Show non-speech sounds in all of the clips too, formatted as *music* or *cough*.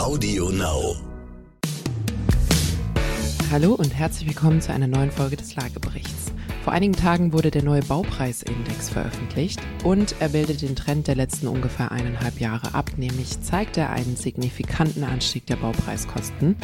Audio Now. Hallo und herzlich willkommen zu einer neuen Folge des Lageberichts. Vor einigen Tagen wurde der neue Baupreisindex veröffentlicht und er bildet den Trend der letzten ungefähr eineinhalb Jahre ab, nämlich zeigt er einen signifikanten Anstieg der Baupreiskosten.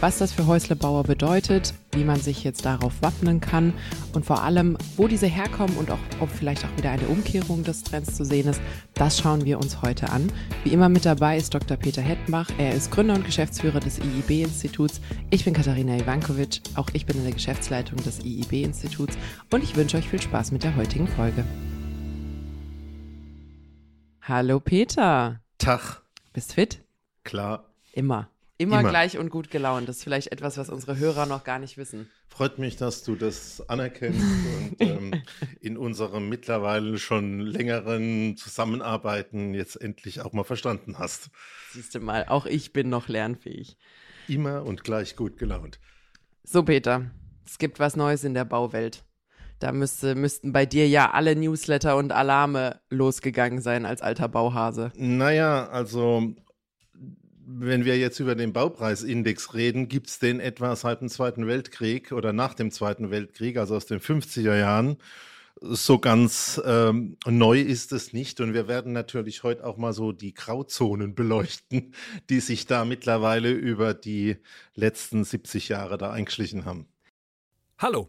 Was das für Häuslebauer bedeutet, wie man sich jetzt darauf wappnen kann und vor allem, wo diese herkommen und auch, ob vielleicht auch wieder eine Umkehrung des Trends zu sehen ist, das schauen wir uns heute an. Wie immer mit dabei ist Dr. Peter Hettenbach. Er ist Gründer und Geschäftsführer des IIB-Instituts. Ich bin Katharina Ivankovic. Auch ich bin in der Geschäftsleitung des IIB-Instituts und ich wünsche euch viel Spaß mit der heutigen Folge. Hallo Peter. Tag. Bist fit? Klar. Immer. Immer, Immer. gleich und gut gelaunt. Das ist vielleicht etwas, was unsere Hörer noch gar nicht wissen. Freut mich, dass du das anerkennst und *laughs* ähm, in unserem mittlerweile schon längeren Zusammenarbeiten jetzt endlich auch mal verstanden hast. Siehst du mal, auch ich bin noch lernfähig. Immer und gleich gut gelaunt. So, Peter, es gibt was Neues in der Bauwelt. Da müsste, müssten bei dir ja alle Newsletter und Alarme losgegangen sein als alter Bauhase. Naja, also wenn wir jetzt über den Baupreisindex reden, gibt es den etwa seit dem Zweiten Weltkrieg oder nach dem Zweiten Weltkrieg, also aus den 50er Jahren. So ganz ähm, neu ist es nicht und wir werden natürlich heute auch mal so die Grauzonen beleuchten, die sich da mittlerweile über die letzten 70 Jahre da eingeschlichen haben. Hallo,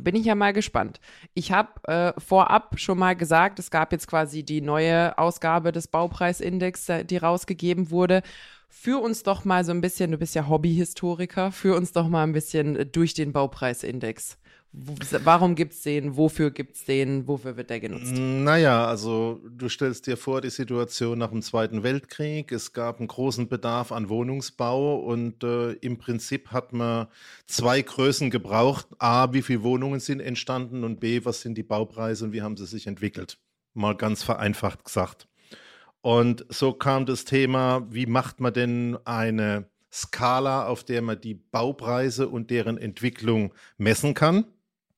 Bin ich ja mal gespannt. Ich habe äh, vorab schon mal gesagt, es gab jetzt quasi die neue Ausgabe des Baupreisindex, die rausgegeben wurde. Führ uns doch mal so ein bisschen, du bist ja Hobbyhistoriker, führ uns doch mal ein bisschen äh, durch den Baupreisindex. Warum gibt's den? Wofür gibt's den? Wofür wird der genutzt? Naja, also du stellst dir vor, die Situation nach dem Zweiten Weltkrieg. Es gab einen großen Bedarf an Wohnungsbau und äh, im Prinzip hat man zwei Größen gebraucht. A, wie viele Wohnungen sind entstanden und B, was sind die Baupreise und wie haben sie sich entwickelt? Mal ganz vereinfacht gesagt. Und so kam das Thema, wie macht man denn eine Skala, auf der man die Baupreise und deren Entwicklung messen kann?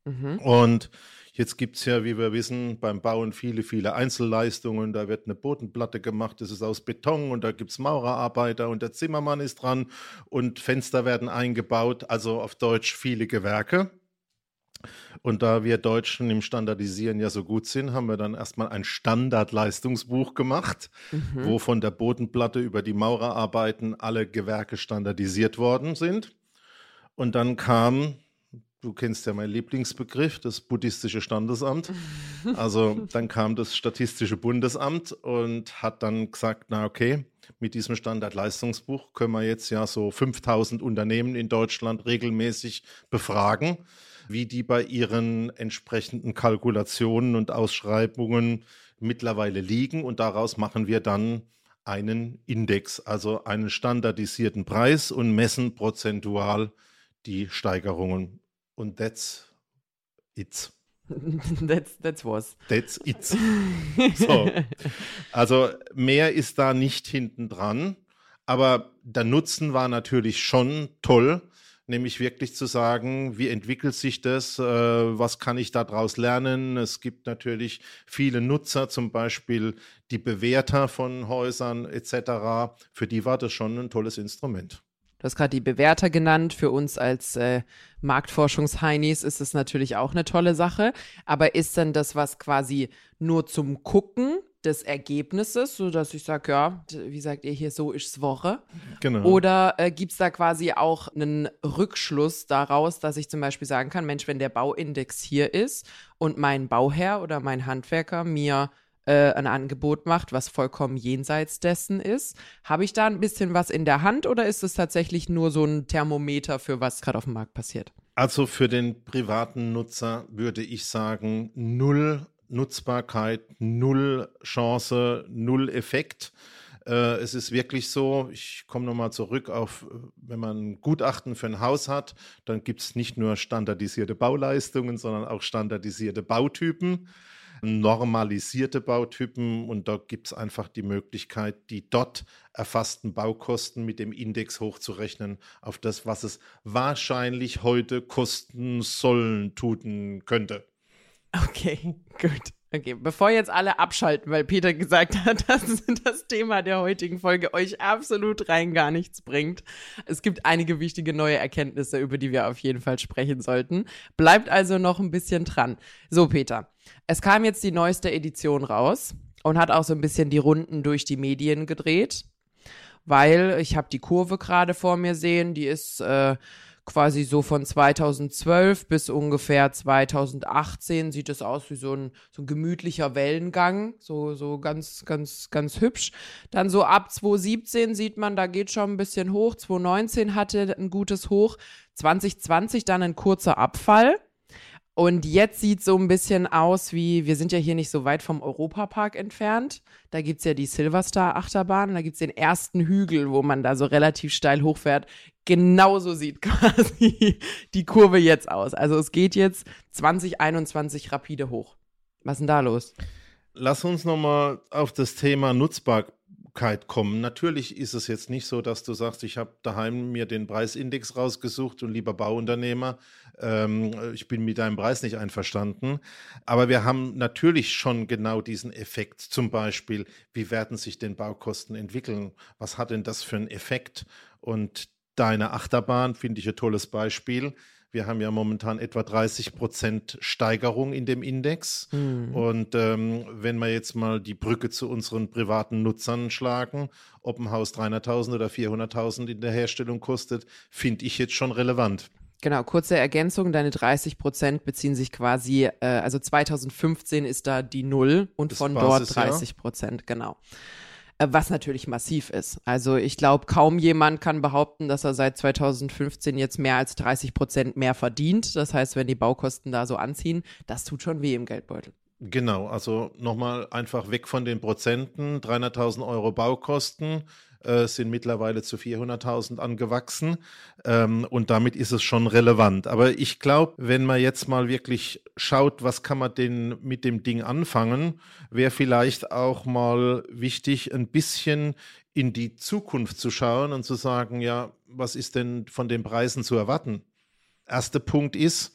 Mhm. Und jetzt gibt es ja, wie wir wissen, beim Bauen viele, viele Einzelleistungen. Da wird eine Bodenplatte gemacht, das ist aus Beton und da gibt es Maurerarbeiter und der Zimmermann ist dran und Fenster werden eingebaut, also auf Deutsch viele Gewerke. Und da wir Deutschen im Standardisieren ja so gut sind, haben wir dann erstmal ein Standardleistungsbuch gemacht, Mhm. wo von der Bodenplatte über die Maurerarbeiten alle Gewerke standardisiert worden sind. Und dann kam, du kennst ja meinen Lieblingsbegriff, das buddhistische Standesamt. *laughs* Also dann kam das Statistische Bundesamt und hat dann gesagt, na okay, mit diesem Standardleistungsbuch können wir jetzt ja so 5000 Unternehmen in Deutschland regelmäßig befragen, wie die bei ihren entsprechenden Kalkulationen und Ausschreibungen mittlerweile liegen. Und daraus machen wir dann einen Index, also einen standardisierten Preis und messen prozentual die Steigerungen. Und that's it. *laughs* that's, that's was. That's it. So. Also mehr ist da nicht hinten dran. Aber der Nutzen war natürlich schon toll, nämlich wirklich zu sagen, wie entwickelt sich das, äh, was kann ich daraus lernen. Es gibt natürlich viele Nutzer, zum Beispiel die Bewerter von Häusern etc. Für die war das schon ein tolles Instrument. Du hast gerade die Bewerter genannt. Für uns als äh, Marktforschungsheinis ist es natürlich auch eine tolle Sache. Aber ist denn das was quasi nur zum Gucken des Ergebnisses, sodass ich sage, ja, wie sagt ihr hier, so ist's Woche? Genau. Oder äh, gibt es da quasi auch einen Rückschluss daraus, dass ich zum Beispiel sagen kann, Mensch, wenn der Bauindex hier ist und mein Bauherr oder mein Handwerker mir äh, ein Angebot macht, was vollkommen jenseits dessen ist, habe ich da ein bisschen was in der Hand oder ist es tatsächlich nur so ein Thermometer für was gerade auf dem Markt passiert? Also für den privaten Nutzer würde ich sagen, null Nutzbarkeit, null Chance, null Effekt. Äh, es ist wirklich so, ich komme nochmal zurück auf, wenn man ein Gutachten für ein Haus hat, dann gibt es nicht nur standardisierte Bauleistungen, sondern auch standardisierte Bautypen normalisierte Bautypen und da gibt es einfach die Möglichkeit, die dort erfassten Baukosten mit dem Index hochzurechnen auf das, was es wahrscheinlich heute kosten sollen, tun könnte. Okay, *laughs* gut. Okay, bevor jetzt alle abschalten, weil Peter gesagt hat, *laughs* dass das Thema der heutigen Folge euch absolut rein gar nichts bringt. Es gibt einige wichtige neue Erkenntnisse, über die wir auf jeden Fall sprechen sollten. Bleibt also noch ein bisschen dran. So, Peter, es kam jetzt die neueste Edition raus und hat auch so ein bisschen die Runden durch die Medien gedreht, weil ich habe die Kurve gerade vor mir sehen, die ist äh, quasi so von 2012 bis ungefähr 2018 sieht es aus wie so ein, so ein gemütlicher Wellengang, so, so ganz, ganz, ganz hübsch. Dann so ab 2017 sieht man, da geht schon ein bisschen hoch. 2019 hatte ein gutes Hoch. 2020 dann ein kurzer Abfall. Und jetzt sieht so ein bisschen aus wie, wir sind ja hier nicht so weit vom Europapark entfernt. Da gibt's ja die Silverstar Achterbahn, da gibt's den ersten Hügel, wo man da so relativ steil hochfährt. Genauso sieht *laughs* quasi die Kurve jetzt aus. Also es geht jetzt 2021 rapide hoch. Was ist denn da los? Lass uns nochmal auf das Thema Nutzbarkeit kommen. Natürlich ist es jetzt nicht so, dass du sagst, ich habe daheim mir den Preisindex rausgesucht und lieber Bauunternehmer, ähm, ich bin mit deinem Preis nicht einverstanden. Aber wir haben natürlich schon genau diesen Effekt. Zum Beispiel, wie werden sich denn Baukosten entwickeln? Was hat denn das für einen Effekt? Und deine Achterbahn finde ich ein tolles Beispiel wir haben ja momentan etwa 30 Prozent Steigerung in dem Index. Mhm. Und ähm, wenn wir jetzt mal die Brücke zu unseren privaten Nutzern schlagen, ob ein Haus 300.000 oder 400.000 in der Herstellung kostet, finde ich jetzt schon relevant. Genau, kurze Ergänzung, deine 30 Prozent beziehen sich quasi, äh, also 2015 ist da die Null und das von Basis, dort 30 Prozent, ja. genau. Äh, was natürlich massiv ist. Also ich glaube, kaum jemand kann behaupten, dass er seit 2015 jetzt mehr als 30 Prozent mehr verdient. Das heißt, wenn die Baukosten da so anziehen, das tut schon weh im Geldbeutel. Genau, also nochmal einfach weg von den Prozenten, 300.000 Euro Baukosten äh, sind mittlerweile zu 400.000 angewachsen ähm, und damit ist es schon relevant. Aber ich glaube, wenn man jetzt mal wirklich schaut, was kann man denn mit dem Ding anfangen, wäre vielleicht auch mal wichtig, ein bisschen in die Zukunft zu schauen und zu sagen, ja, was ist denn von den Preisen zu erwarten? Erster Punkt ist,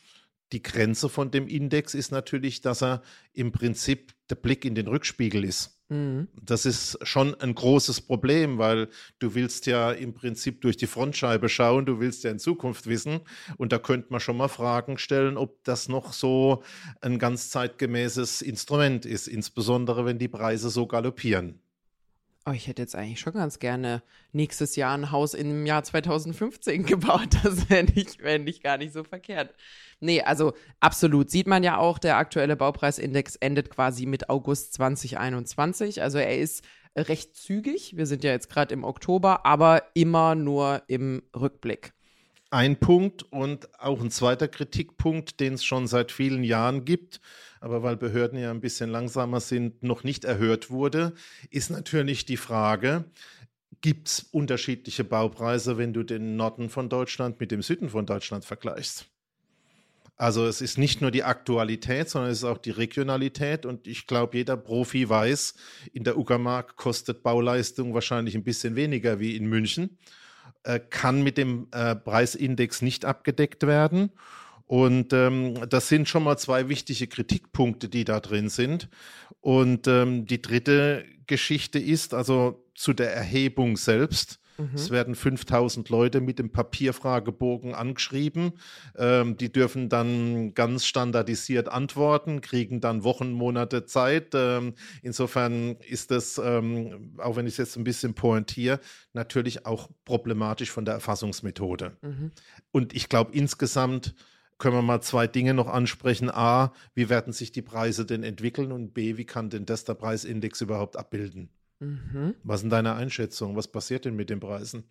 die Grenze von dem Index ist natürlich, dass er im Prinzip der Blick in den Rückspiegel ist. Mhm. Das ist schon ein großes Problem, weil du willst ja im Prinzip durch die Frontscheibe schauen, du willst ja in Zukunft wissen. Und da könnte man schon mal Fragen stellen, ob das noch so ein ganz zeitgemäßes Instrument ist, insbesondere wenn die Preise so galoppieren. Oh, ich hätte jetzt eigentlich schon ganz gerne nächstes Jahr ein Haus im Jahr 2015 *laughs* gebaut. Das wäre nicht, wär nicht gar nicht so verkehrt. Nee, also absolut. Sieht man ja auch, der aktuelle Baupreisindex endet quasi mit August 2021. Also er ist recht zügig. Wir sind ja jetzt gerade im Oktober, aber immer nur im Rückblick. Ein Punkt und auch ein zweiter Kritikpunkt, den es schon seit vielen Jahren gibt aber weil Behörden ja ein bisschen langsamer sind, noch nicht erhört wurde, ist natürlich die Frage, gibt es unterschiedliche Baupreise, wenn du den Norden von Deutschland mit dem Süden von Deutschland vergleichst? Also es ist nicht nur die Aktualität, sondern es ist auch die Regionalität. Und ich glaube, jeder Profi weiß, in der Uckermark kostet Bauleistung wahrscheinlich ein bisschen weniger wie in München, äh, kann mit dem äh, Preisindex nicht abgedeckt werden. Und ähm, das sind schon mal zwei wichtige Kritikpunkte, die da drin sind. Und ähm, die dritte Geschichte ist also zu der Erhebung selbst. Mhm. Es werden 5000 Leute mit dem Papierfragebogen angeschrieben. Ähm, die dürfen dann ganz standardisiert antworten, kriegen dann Wochen, Monate Zeit. Ähm, insofern ist das, ähm, auch wenn ich es jetzt ein bisschen pointiere, natürlich auch problematisch von der Erfassungsmethode. Mhm. Und ich glaube insgesamt, können wir mal zwei Dinge noch ansprechen. A, wie werden sich die Preise denn entwickeln? Und B, wie kann denn das der Preisindex überhaupt abbilden? Mhm. Was sind deine Einschätzungen? Was passiert denn mit den Preisen?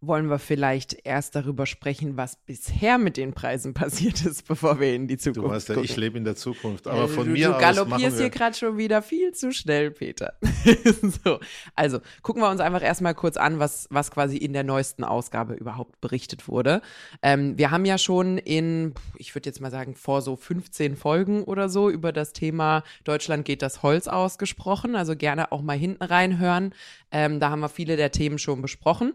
Wollen wir vielleicht erst darüber sprechen, was bisher mit den Preisen *laughs* passiert ist, bevor wir in die Zukunft Du weißt ja, gucken. ich lebe in der Zukunft. Aber von du, mir du aus galoppierst machen wir, hier gerade schon wieder viel zu schnell, Peter. *laughs* so, also gucken wir uns einfach erstmal kurz an, was, was quasi in der neuesten Ausgabe überhaupt berichtet wurde. Ähm, wir haben ja schon in, ich würde jetzt mal sagen, vor so 15 Folgen oder so über das Thema Deutschland geht das Holz ausgesprochen. Also gerne auch mal hinten reinhören. Ähm, da haben wir viele der Themen schon besprochen.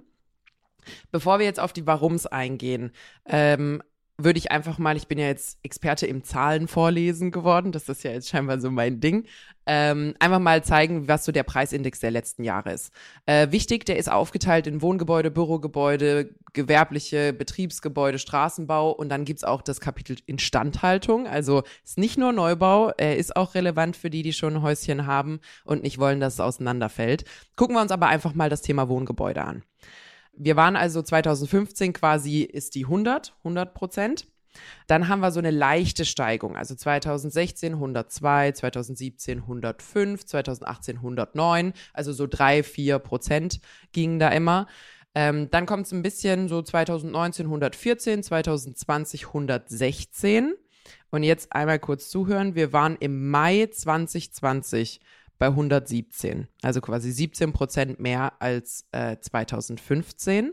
Bevor wir jetzt auf die Warums eingehen, ähm, würde ich einfach mal, ich bin ja jetzt Experte im Zahlen vorlesen geworden, das ist ja jetzt scheinbar so mein Ding, ähm, einfach mal zeigen, was so der Preisindex der letzten Jahre ist. Äh, wichtig, der ist aufgeteilt in Wohngebäude, Bürogebäude, gewerbliche Betriebsgebäude, Straßenbau und dann gibt's auch das Kapitel Instandhaltung. Also ist nicht nur Neubau, er ist auch relevant für die, die schon ein Häuschen haben und nicht wollen, dass es auseinanderfällt. Gucken wir uns aber einfach mal das Thema Wohngebäude an. Wir waren also 2015 quasi ist die 100, 100 Prozent. Dann haben wir so eine leichte Steigung. Also 2016 102, 2017 105, 2018 109. Also so drei, vier Prozent gingen da immer. Ähm, dann kommt es ein bisschen so 2019 114, 2020 116. Und jetzt einmal kurz zuhören. Wir waren im Mai 2020 bei 117, also quasi 17 Prozent mehr als äh, 2015.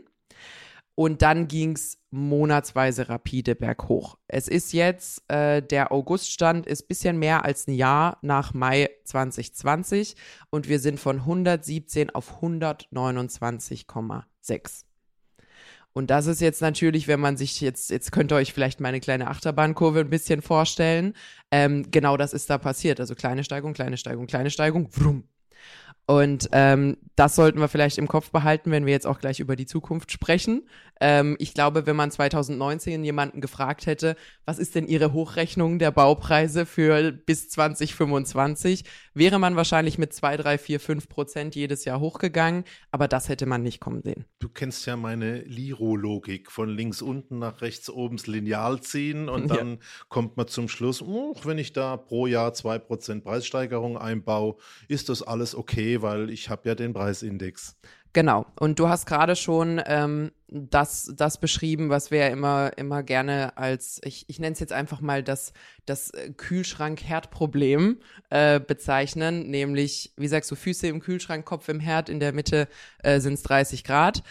Und dann ging es monatsweise rapide berghoch. Es ist jetzt, äh, der Auguststand ist bisschen mehr als ein Jahr nach Mai 2020 und wir sind von 117 auf 129,6. Und das ist jetzt natürlich, wenn man sich jetzt, jetzt könnt ihr euch vielleicht meine kleine Achterbahnkurve ein bisschen vorstellen. Ähm, genau das ist da passiert. Also kleine Steigung, kleine Steigung, kleine Steigung, wrum. Und ähm, das sollten wir vielleicht im Kopf behalten, wenn wir jetzt auch gleich über die Zukunft sprechen. Ähm, ich glaube, wenn man 2019 jemanden gefragt hätte, was ist denn Ihre Hochrechnung der Baupreise für bis 2025, wäre man wahrscheinlich mit 2, 3, 4, 5 Prozent jedes Jahr hochgegangen. Aber das hätte man nicht kommen sehen. Du kennst ja meine Liro-Logik von links unten nach rechts oben das Lineal ziehen und dann ja. kommt man zum Schluss, oh, wenn ich da pro Jahr 2 Prozent Preissteigerung einbaue, ist das alles okay, weil ich habe ja den Preisindex. Genau. Und du hast gerade schon ähm, das, das beschrieben, was wir ja immer, immer gerne als, ich, ich nenne es jetzt einfach mal das, das Kühlschrank-Herd-Problem äh, bezeichnen, nämlich, wie sagst du, Füße im Kühlschrank, Kopf im Herd, in der Mitte äh, sind es 30 Grad.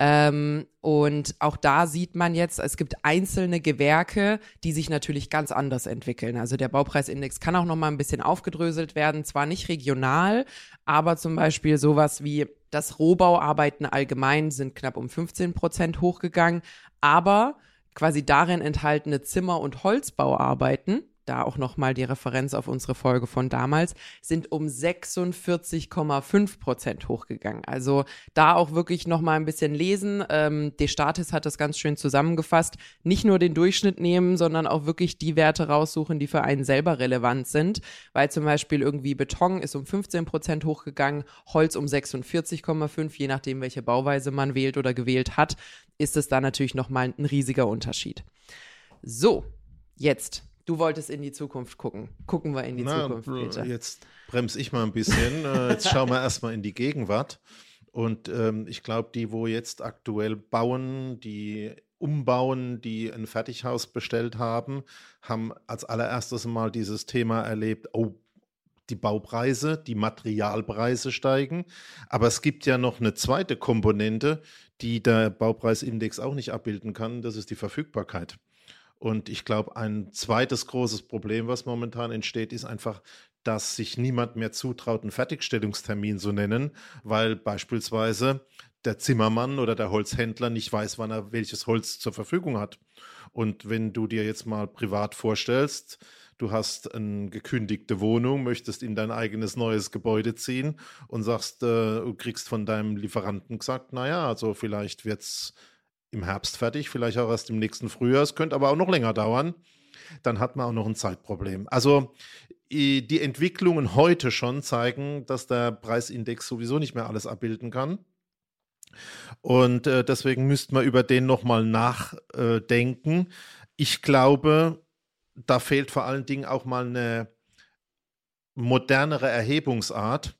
Ähm, und auch da sieht man jetzt, es gibt einzelne Gewerke, die sich natürlich ganz anders entwickeln. Also der Baupreisindex kann auch noch mal ein bisschen aufgedröselt werden, zwar nicht regional, aber zum Beispiel sowas wie das Rohbauarbeiten allgemein sind knapp um 15 Prozent hochgegangen, aber quasi darin enthaltene Zimmer- und Holzbauarbeiten da auch nochmal die Referenz auf unsere Folge von damals, sind um 46,5 Prozent hochgegangen. Also da auch wirklich nochmal ein bisschen lesen. Ähm, Destatis hat das ganz schön zusammengefasst. Nicht nur den Durchschnitt nehmen, sondern auch wirklich die Werte raussuchen, die für einen selber relevant sind. Weil zum Beispiel irgendwie Beton ist um 15 Prozent hochgegangen, Holz um 46,5, je nachdem, welche Bauweise man wählt oder gewählt hat, ist es da natürlich nochmal ein riesiger Unterschied. So, jetzt Du wolltest in die Zukunft gucken. Gucken wir in die Na, Zukunft, Peter. Jetzt bremse ich mal ein bisschen. Äh, jetzt schauen wir erstmal in die Gegenwart. Und ähm, ich glaube, die, wo jetzt aktuell bauen, die umbauen, die ein Fertighaus bestellt haben, haben als allererstes mal dieses Thema erlebt, oh, die Baupreise, die Materialpreise steigen. Aber es gibt ja noch eine zweite Komponente, die der Baupreisindex auch nicht abbilden kann, das ist die Verfügbarkeit. Und ich glaube, ein zweites großes Problem, was momentan entsteht, ist einfach, dass sich niemand mehr zutraut, einen Fertigstellungstermin zu nennen, weil beispielsweise der Zimmermann oder der Holzhändler nicht weiß, wann er welches Holz zur Verfügung hat. Und wenn du dir jetzt mal privat vorstellst, du hast eine gekündigte Wohnung, möchtest in dein eigenes neues Gebäude ziehen und sagst, äh, du kriegst von deinem Lieferanten gesagt, naja, also vielleicht wird es im Herbst fertig, vielleicht auch erst im nächsten Frühjahr. Es könnte aber auch noch länger dauern. Dann hat man auch noch ein Zeitproblem. Also die Entwicklungen heute schon zeigen, dass der Preisindex sowieso nicht mehr alles abbilden kann. Und äh, deswegen müsste man über den nochmal nachdenken. ich glaube, da fehlt vor allen Dingen auch mal eine modernere Erhebungsart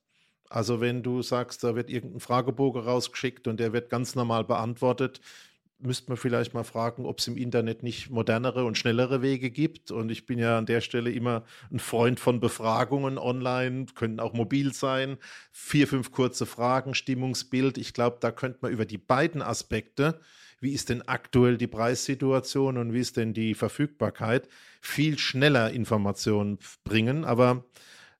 Also wenn du sagst, da wird irgendein Fragebogen rausgeschickt und der wird ganz normal beantwortet, müsste man vielleicht mal fragen, ob es im Internet nicht modernere und schnellere Wege gibt. Und ich bin ja an der Stelle immer ein Freund von Befragungen online, können auch mobil sein. Vier, fünf kurze Fragen, Stimmungsbild. Ich glaube, da könnte man über die beiden Aspekte, wie ist denn aktuell die Preissituation und wie ist denn die Verfügbarkeit, viel schneller Informationen bringen. Aber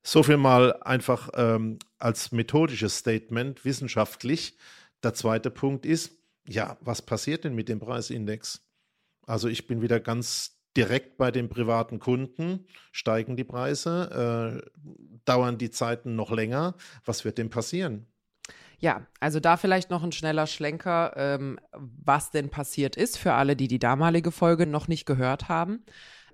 so viel mal einfach ähm, als methodisches Statement, wissenschaftlich. Der zweite Punkt ist, ja, was passiert denn mit dem Preisindex? Also ich bin wieder ganz direkt bei den privaten Kunden. Steigen die Preise? Äh, dauern die Zeiten noch länger? Was wird denn passieren? Ja, also da vielleicht noch ein schneller Schlenker, ähm, was denn passiert ist für alle, die die damalige Folge noch nicht gehört haben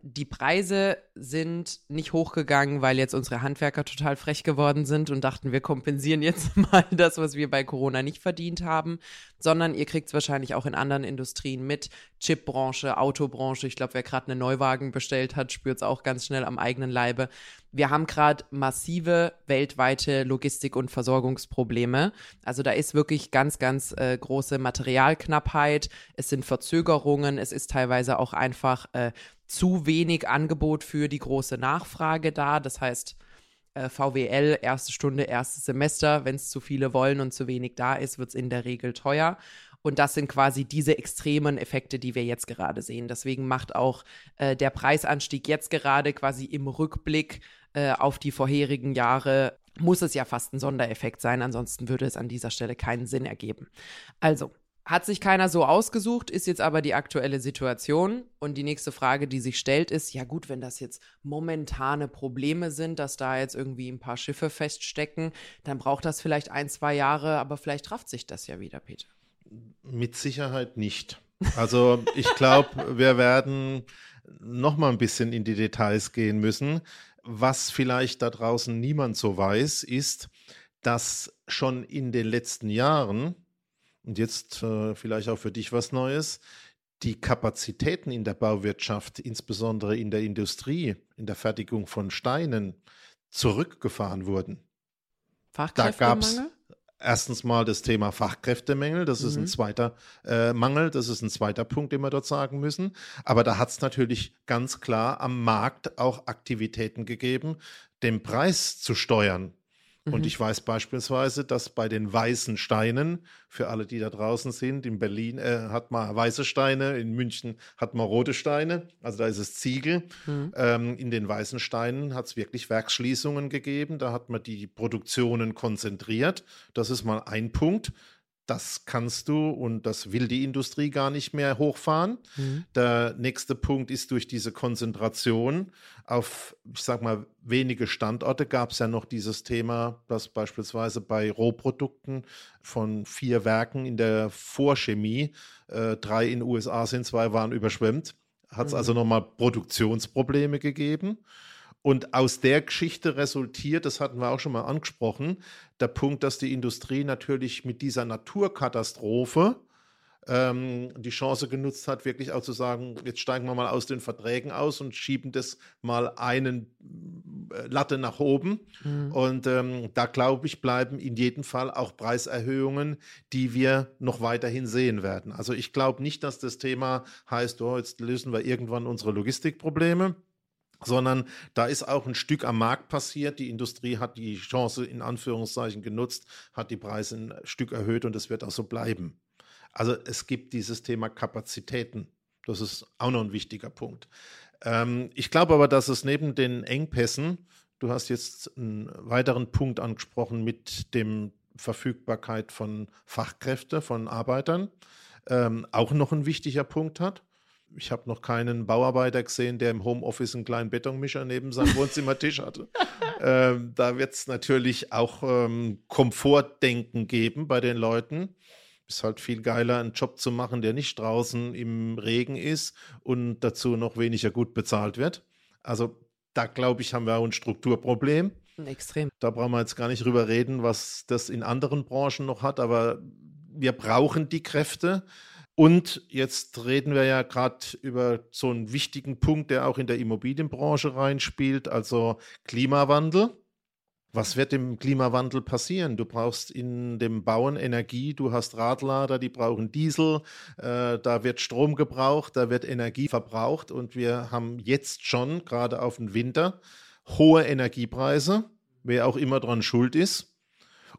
die Preise sind nicht hochgegangen, weil jetzt unsere Handwerker total frech geworden sind und dachten, wir kompensieren jetzt *laughs* mal das, was wir bei Corona nicht verdient haben, sondern ihr kriegt es wahrscheinlich auch in anderen Industrien mit. Chipbranche, Autobranche. Ich glaube, wer gerade einen Neuwagen bestellt hat, spürt es auch ganz schnell am eigenen Leibe. Wir haben gerade massive weltweite Logistik- und Versorgungsprobleme. Also da ist wirklich ganz, ganz äh, große Materialknappheit. Es sind Verzögerungen. Es ist teilweise auch einfach äh, zu wenig Angebot für die große Nachfrage da. Das heißt, äh, VWL, erste Stunde, erstes Semester, wenn es zu viele wollen und zu wenig da ist, wird es in der Regel teuer. Und das sind quasi diese extremen Effekte, die wir jetzt gerade sehen. Deswegen macht auch äh, der Preisanstieg jetzt gerade quasi im Rückblick äh, auf die vorherigen Jahre, muss es ja fast ein Sondereffekt sein. Ansonsten würde es an dieser Stelle keinen Sinn ergeben. Also, hat sich keiner so ausgesucht, ist jetzt aber die aktuelle Situation. Und die nächste Frage, die sich stellt, ist, ja gut, wenn das jetzt momentane Probleme sind, dass da jetzt irgendwie ein paar Schiffe feststecken, dann braucht das vielleicht ein, zwei Jahre, aber vielleicht rafft sich das ja wieder, Peter. Mit Sicherheit nicht. Also ich glaube, *laughs* wir werden noch mal ein bisschen in die Details gehen müssen. Was vielleicht da draußen niemand so weiß, ist, dass schon in den letzten Jahren und jetzt äh, vielleicht auch für dich was Neues. Die Kapazitäten in der Bauwirtschaft, insbesondere in der Industrie, in der Fertigung von Steinen, zurückgefahren wurden. Fachkräftemangel? Da gab es erstens mal das Thema Fachkräftemangel, das mhm. ist ein mhm. zweiter äh, Mangel, das ist ein zweiter Punkt, den wir dort sagen müssen. Aber da hat es natürlich ganz klar am Markt auch Aktivitäten gegeben, den Preis zu steuern. Und mhm. ich weiß beispielsweise, dass bei den weißen Steinen, für alle, die da draußen sind, in Berlin äh, hat man weiße Steine, in München hat man rote Steine, also da ist es Ziegel. Mhm. Ähm, in den weißen Steinen hat es wirklich Werksschließungen gegeben, da hat man die Produktionen konzentriert. Das ist mal ein Punkt das kannst du und das will die Industrie gar nicht mehr hochfahren. Mhm. Der nächste Punkt ist durch diese Konzentration auf, ich sag mal, wenige Standorte gab es ja noch dieses Thema, dass beispielsweise bei Rohprodukten von vier Werken in der Vorchemie, äh, drei in den USA sind, zwei waren überschwemmt, hat es mhm. also nochmal Produktionsprobleme gegeben. Und aus der Geschichte resultiert, das hatten wir auch schon mal angesprochen, der Punkt, dass die Industrie natürlich mit dieser Naturkatastrophe ähm, die Chance genutzt hat, wirklich auch zu sagen, jetzt steigen wir mal aus den Verträgen aus und schieben das mal einen äh, Latte nach oben. Mhm. Und ähm, da glaube ich, bleiben in jedem Fall auch Preiserhöhungen, die wir noch weiterhin sehen werden. Also ich glaube nicht, dass das Thema heißt, oh, jetzt lösen wir irgendwann unsere Logistikprobleme sondern da ist auch ein Stück am Markt passiert. Die Industrie hat die Chance in Anführungszeichen genutzt, hat die Preise ein Stück erhöht und es wird auch so bleiben. Also es gibt dieses Thema Kapazitäten. Das ist auch noch ein wichtiger Punkt. Ähm, ich glaube aber, dass es neben den Engpässen, du hast jetzt einen weiteren Punkt angesprochen mit dem Verfügbarkeit von Fachkräften, von Arbeitern, ähm, auch noch ein wichtiger Punkt hat ich habe noch keinen Bauarbeiter gesehen, der im Homeoffice einen kleinen Betonmischer neben seinem Wohnzimmertisch hatte. *laughs* ähm, da wird es natürlich auch ähm, Komfortdenken geben bei den Leuten. Ist halt viel geiler, einen Job zu machen, der nicht draußen im Regen ist und dazu noch weniger gut bezahlt wird. Also da glaube ich, haben wir auch ein Strukturproblem. Extrem. Da brauchen wir jetzt gar nicht drüber reden, was das in anderen Branchen noch hat, aber wir brauchen die Kräfte. Und jetzt reden wir ja gerade über so einen wichtigen Punkt, der auch in der Immobilienbranche reinspielt, also Klimawandel. Was wird im Klimawandel passieren? Du brauchst in dem Bauen Energie, du hast Radlader, die brauchen Diesel, äh, da wird Strom gebraucht, da wird Energie verbraucht und wir haben jetzt schon, gerade auf den Winter, hohe Energiepreise, wer auch immer dran schuld ist.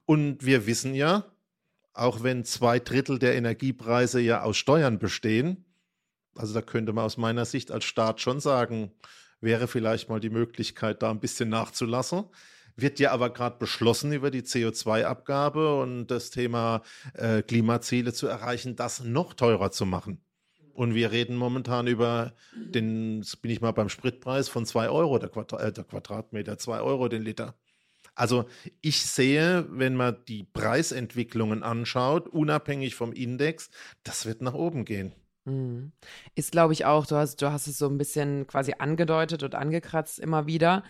Und wir wissen ja, auch wenn zwei Drittel der Energiepreise ja aus Steuern bestehen, also da könnte man aus meiner Sicht als Staat schon sagen, wäre vielleicht mal die Möglichkeit, da ein bisschen nachzulassen wird ja aber gerade beschlossen über die CO2-Abgabe und das Thema äh, Klimaziele zu erreichen, das noch teurer zu machen. Und wir reden momentan über den, bin ich mal beim Spritpreis von 2 Euro der, Quadrat, äh, der Quadratmeter, 2 Euro den Liter. Also ich sehe, wenn man die Preisentwicklungen anschaut, unabhängig vom Index, das wird nach oben gehen. Mhm. Ist, glaube ich, auch, du hast, du hast es so ein bisschen quasi angedeutet und angekratzt immer wieder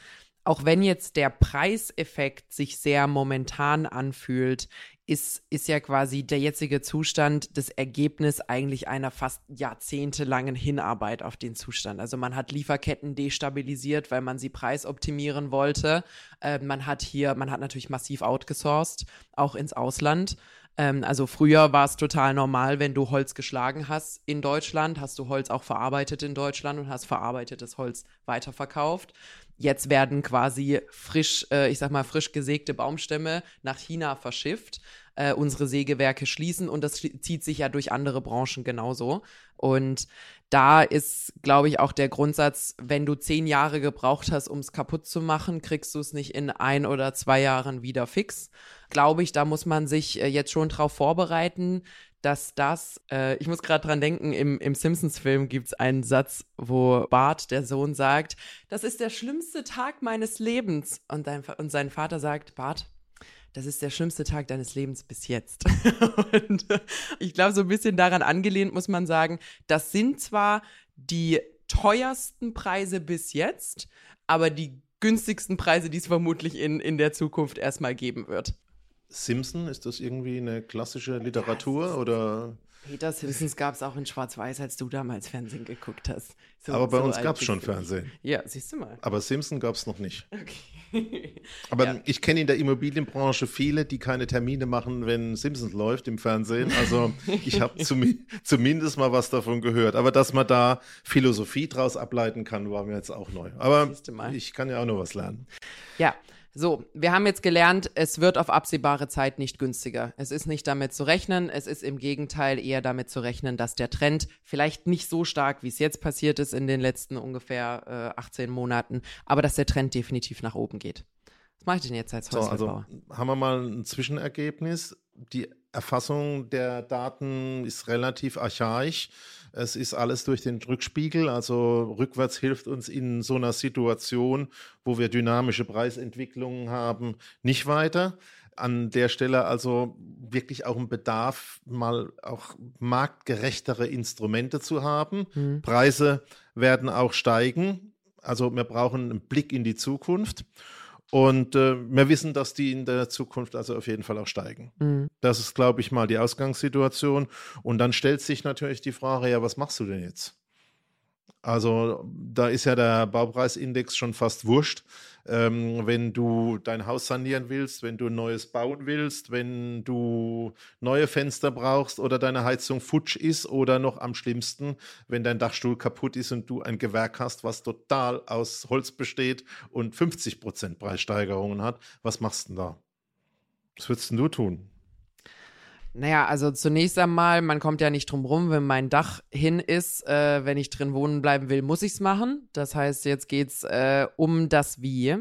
auch wenn jetzt der Preiseffekt sich sehr momentan anfühlt, ist, ist ja quasi der jetzige Zustand das Ergebnis eigentlich einer fast jahrzehntelangen Hinarbeit auf den Zustand. Also man hat Lieferketten destabilisiert, weil man sie preisoptimieren wollte. Äh, man hat hier, man hat natürlich massiv outgesourced, auch ins Ausland. Ähm, also früher war es total normal, wenn du Holz geschlagen hast in Deutschland, hast du Holz auch verarbeitet in Deutschland und hast verarbeitetes Holz weiterverkauft. Jetzt werden quasi frisch, äh, ich sag mal, frisch gesägte Baumstämme nach China verschifft. Äh, unsere Sägewerke schließen und das zieht sich ja durch andere Branchen genauso. Und da ist, glaube ich, auch der Grundsatz, wenn du zehn Jahre gebraucht hast, um es kaputt zu machen, kriegst du es nicht in ein oder zwei Jahren wieder fix. Glaube ich, da muss man sich äh, jetzt schon drauf vorbereiten, dass das, äh, ich muss gerade dran denken, im, im Simpsons-Film gibt es einen Satz, wo Bart, der Sohn, sagt, das ist der schlimmste Tag meines Lebens. Und, dein, und sein Vater sagt, Bart, das ist der schlimmste Tag deines Lebens bis jetzt. *laughs* und ich glaube, so ein bisschen daran angelehnt muss man sagen, das sind zwar die teuersten Preise bis jetzt, aber die günstigsten Preise, die es vermutlich in, in der Zukunft erstmal geben wird. Simpson, ist das irgendwie eine klassische Literatur ja, oder? Peter Simpsons gab es auch in Schwarz-Weiß, als du damals Fernsehen geguckt hast. So, Aber bei so uns gab es schon Fernsehen. Ja, siehst du mal. Aber Simpson gab es noch nicht. Okay. Aber *laughs* ja. ich kenne in der Immobilienbranche viele, die keine Termine machen, wenn Simpsons läuft im Fernsehen. Also ich habe *laughs* zum, zumindest mal was davon gehört. Aber dass man da Philosophie draus ableiten kann, war mir jetzt auch neu. Aber ich kann ja auch nur was lernen. Ja, so, wir haben jetzt gelernt, es wird auf absehbare Zeit nicht günstiger. Es ist nicht damit zu rechnen, es ist im Gegenteil eher damit zu rechnen, dass der Trend vielleicht nicht so stark, wie es jetzt passiert ist in den letzten ungefähr äh, 18 Monaten, aber dass der Trend definitiv nach oben geht. Was mache ich denn jetzt als Häuslebauer? So, also haben wir mal ein Zwischenergebnis. Die Erfassung der Daten ist relativ archaisch. Es ist alles durch den Rückspiegel, also rückwärts hilft uns in so einer Situation, wo wir dynamische Preisentwicklungen haben, nicht weiter. An der Stelle also wirklich auch ein Bedarf, mal auch marktgerechtere Instrumente zu haben. Mhm. Preise werden auch steigen. Also wir brauchen einen Blick in die Zukunft. Und äh, wir wissen, dass die in der Zukunft also auf jeden Fall auch steigen. Mhm. Das ist, glaube ich, mal die Ausgangssituation. Und dann stellt sich natürlich die Frage, ja, was machst du denn jetzt? Also da ist ja der Baupreisindex schon fast wurscht. Ähm, wenn du dein Haus sanieren willst, wenn du ein neues bauen willst, wenn du neue Fenster brauchst oder deine Heizung futsch ist oder noch am schlimmsten, wenn dein Dachstuhl kaputt ist und du ein Gewerk hast, was total aus Holz besteht und 50 Prozent Preissteigerungen hat, was machst du denn da? Was würdest du tun? Naja, also zunächst einmal, man kommt ja nicht drum rum, wenn mein Dach hin ist, äh, wenn ich drin wohnen bleiben will, muss ich's machen. Das heißt, jetzt geht's äh, um das Wie.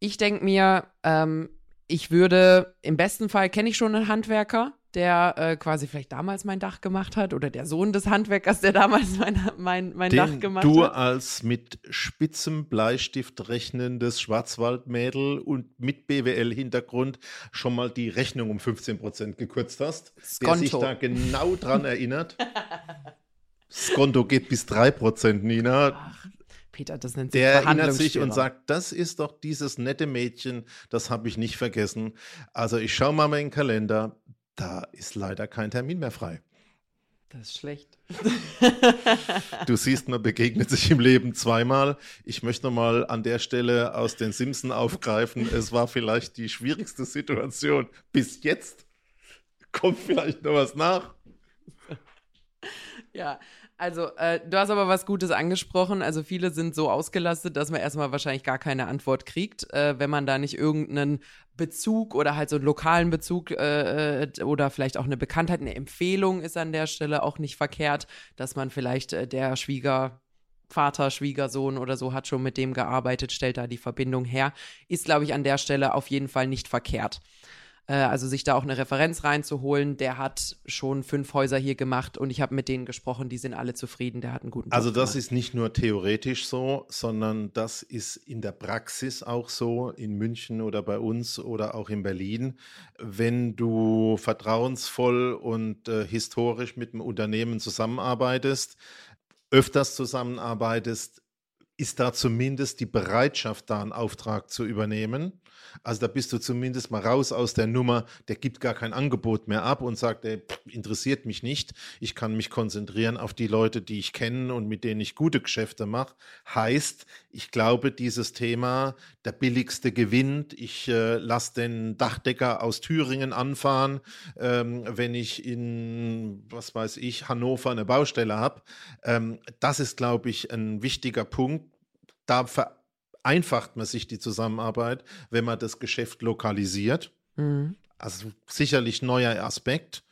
Ich denke mir, ähm, ich würde, im besten Fall kenne ich schon einen Handwerker, der äh, quasi vielleicht damals mein Dach gemacht hat oder der Sohn des Handwerkers, der damals mein, mein, mein Dach gemacht du hat. Du als mit spitzem Bleistift rechnendes Schwarzwaldmädel und mit BWL-Hintergrund schon mal die Rechnung um 15 Prozent gekürzt hast, Skonto. der sich da genau dran erinnert. Skonto geht bis 3 Prozent, Nina. Ach, Peter, das nennt sich Der erinnert sich und sagt, das ist doch dieses nette Mädchen, das habe ich nicht vergessen. Also ich schaue mal in den Kalender, da ist leider kein Termin mehr frei. Das ist schlecht. *laughs* du siehst, man begegnet sich im Leben zweimal. Ich möchte nochmal an der Stelle aus den Simpson aufgreifen. Es war vielleicht die schwierigste Situation bis jetzt. Kommt vielleicht noch was nach? Ja, also, äh, du hast aber was Gutes angesprochen. Also, viele sind so ausgelastet, dass man erstmal wahrscheinlich gar keine Antwort kriegt, äh, wenn man da nicht irgendeinen Bezug oder halt so einen lokalen Bezug äh, äh, oder vielleicht auch eine Bekanntheit, eine Empfehlung ist an der Stelle auch nicht verkehrt, dass man vielleicht äh, der Schwiegervater, Schwiegersohn oder so hat schon mit dem gearbeitet, stellt da die Verbindung her. Ist, glaube ich, an der Stelle auf jeden Fall nicht verkehrt. Äh, also sich da auch eine Referenz reinzuholen. Der hat schon fünf Häuser hier gemacht und ich habe mit denen gesprochen, die sind alle zufrieden. Der hat einen guten Job Also das gemacht. ist nicht nur theoretisch so, sondern das ist in der Praxis auch so, in München oder bei uns oder auch in Berlin. Wenn du vertrauensvoll und äh, historisch mit einem Unternehmen zusammenarbeitest, öfters zusammenarbeitest, ist da zumindest die Bereitschaft da, einen Auftrag zu übernehmen. Also da bist du zumindest mal raus aus der Nummer, der gibt gar kein Angebot mehr ab und sagt, ey, interessiert mich nicht. Ich kann mich konzentrieren auf die Leute, die ich kenne und mit denen ich gute Geschäfte mache. Heißt, ich glaube, dieses Thema, der billigste gewinnt, ich äh, lasse den Dachdecker aus Thüringen anfahren, ähm, wenn ich in, was weiß ich, Hannover eine Baustelle habe. Ähm, das ist, glaube ich, ein wichtiger Punkt. Da vereinfacht man sich die Zusammenarbeit, wenn man das Geschäft lokalisiert. Mhm. Also sicherlich neuer Aspekt,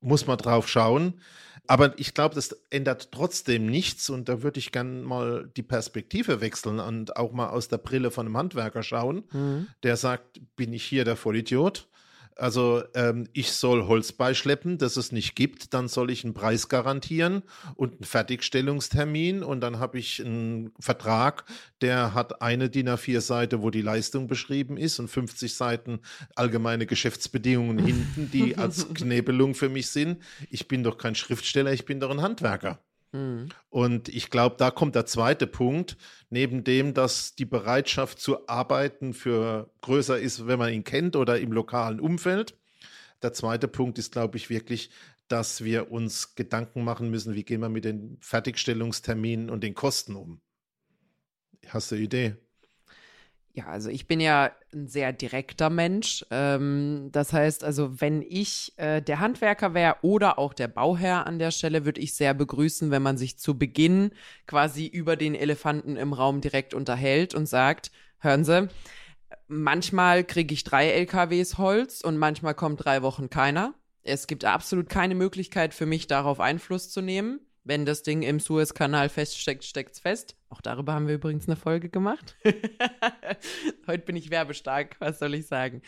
muss man drauf schauen. Aber ich glaube, das ändert trotzdem nichts und da würde ich gerne mal die Perspektive wechseln und auch mal aus der Brille von einem Handwerker schauen, mhm. der sagt, bin ich hier der Vollidiot? Also ähm, ich soll Holz beischleppen, das es nicht gibt, dann soll ich einen Preis garantieren und einen Fertigstellungstermin und dann habe ich einen Vertrag, der hat eine DIN A4-Seite, wo die Leistung beschrieben ist und 50 Seiten allgemeine Geschäftsbedingungen hinten, die *laughs* als Knebelung für mich sind. Ich bin doch kein Schriftsteller, ich bin doch ein Handwerker. Mhm. Und ich glaube, da kommt der zweite Punkt, neben dem, dass die Bereitschaft zu arbeiten für größer ist, wenn man ihn kennt oder im lokalen Umfeld. Der zweite Punkt ist, glaube ich, wirklich, dass wir uns Gedanken machen müssen, wie gehen wir mit den Fertigstellungsterminen und den Kosten um. Hast du eine Idee? Ja, also ich bin ja ein sehr direkter Mensch. Ähm, das heißt, also wenn ich äh, der Handwerker wäre oder auch der Bauherr an der Stelle, würde ich sehr begrüßen, wenn man sich zu Beginn quasi über den Elefanten im Raum direkt unterhält und sagt, hören Sie, manchmal kriege ich drei LKWs Holz und manchmal kommt drei Wochen keiner. Es gibt absolut keine Möglichkeit für mich, darauf Einfluss zu nehmen. Wenn das Ding im Suezkanal feststeckt, steckt's fest. Auch darüber haben wir übrigens eine Folge gemacht. *laughs* Heute bin ich werbestark, was soll ich sagen?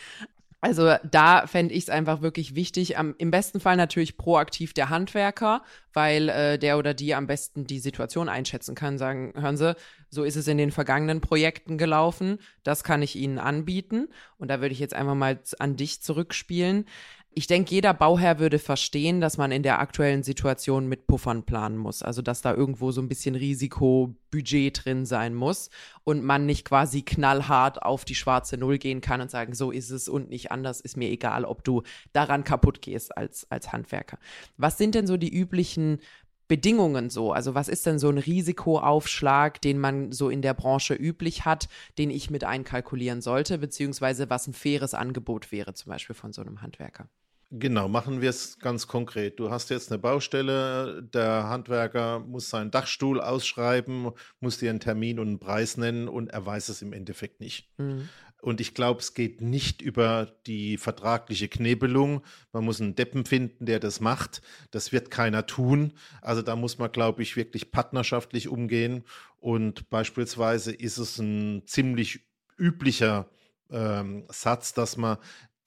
Also da fände ich es einfach wirklich wichtig, am, im besten Fall natürlich proaktiv der Handwerker, weil äh, der oder die am besten die Situation einschätzen kann, sagen, hören Sie, so ist es in den vergangenen Projekten gelaufen, das kann ich Ihnen anbieten. Und da würde ich jetzt einfach mal an dich zurückspielen ich denke, jeder Bauherr würde verstehen, dass man in der aktuellen Situation mit Puffern planen muss. Also, dass da irgendwo so ein bisschen Risikobudget drin sein muss und man nicht quasi knallhart auf die schwarze Null gehen kann und sagen, so ist es und nicht anders, ist mir egal, ob du daran kaputt gehst als, als Handwerker. Was sind denn so die üblichen Bedingungen so? Also was ist denn so ein Risikoaufschlag, den man so in der Branche üblich hat, den ich mit einkalkulieren sollte, beziehungsweise was ein faires Angebot wäre, zum Beispiel von so einem Handwerker? Genau, machen wir es ganz konkret. Du hast jetzt eine Baustelle, der Handwerker muss seinen Dachstuhl ausschreiben, muss dir einen Termin und einen Preis nennen und er weiß es im Endeffekt nicht. Mhm. Und ich glaube, es geht nicht über die vertragliche Knebelung. Man muss einen Deppen finden, der das macht. Das wird keiner tun. Also da muss man, glaube ich, wirklich partnerschaftlich umgehen. Und beispielsweise ist es ein ziemlich üblicher ähm, Satz, dass man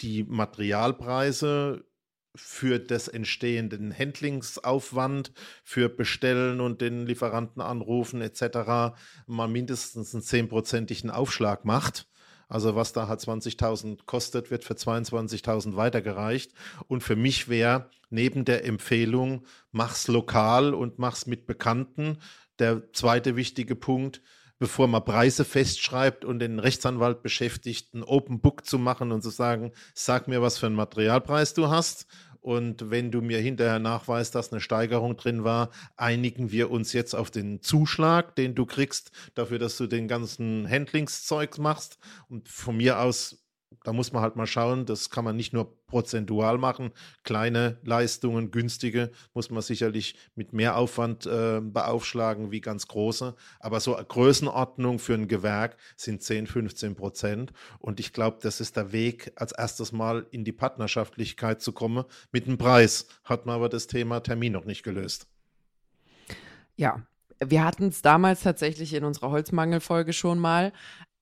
die Materialpreise für das entstehenden Handlingsaufwand, für Bestellen und den Lieferanten anrufen etc. mal mindestens einen zehnprozentigen Aufschlag macht. Also was da halt 20.000 kostet, wird für 22.000 weitergereicht. Und für mich wäre neben der Empfehlung, mach's lokal und mach's mit Bekannten. Der zweite wichtige Punkt, bevor man Preise festschreibt und den Rechtsanwalt beschäftigt, ein Open Book zu machen und zu sagen, sag mir, was für einen Materialpreis du hast Und wenn du mir hinterher nachweist, dass eine Steigerung drin war, einigen wir uns jetzt auf den Zuschlag, den du kriegst, dafür, dass du den ganzen Handlingszeug machst. Und von mir aus da muss man halt mal schauen, das kann man nicht nur prozentual machen. Kleine Leistungen, günstige, muss man sicherlich mit mehr Aufwand äh, beaufschlagen wie ganz große. Aber so Größenordnung für ein Gewerk sind 10, 15 Prozent. Und ich glaube, das ist der Weg, als erstes Mal in die Partnerschaftlichkeit zu kommen. Mit dem Preis hat man aber das Thema Termin noch nicht gelöst. Ja, wir hatten es damals tatsächlich in unserer Holzmangelfolge schon mal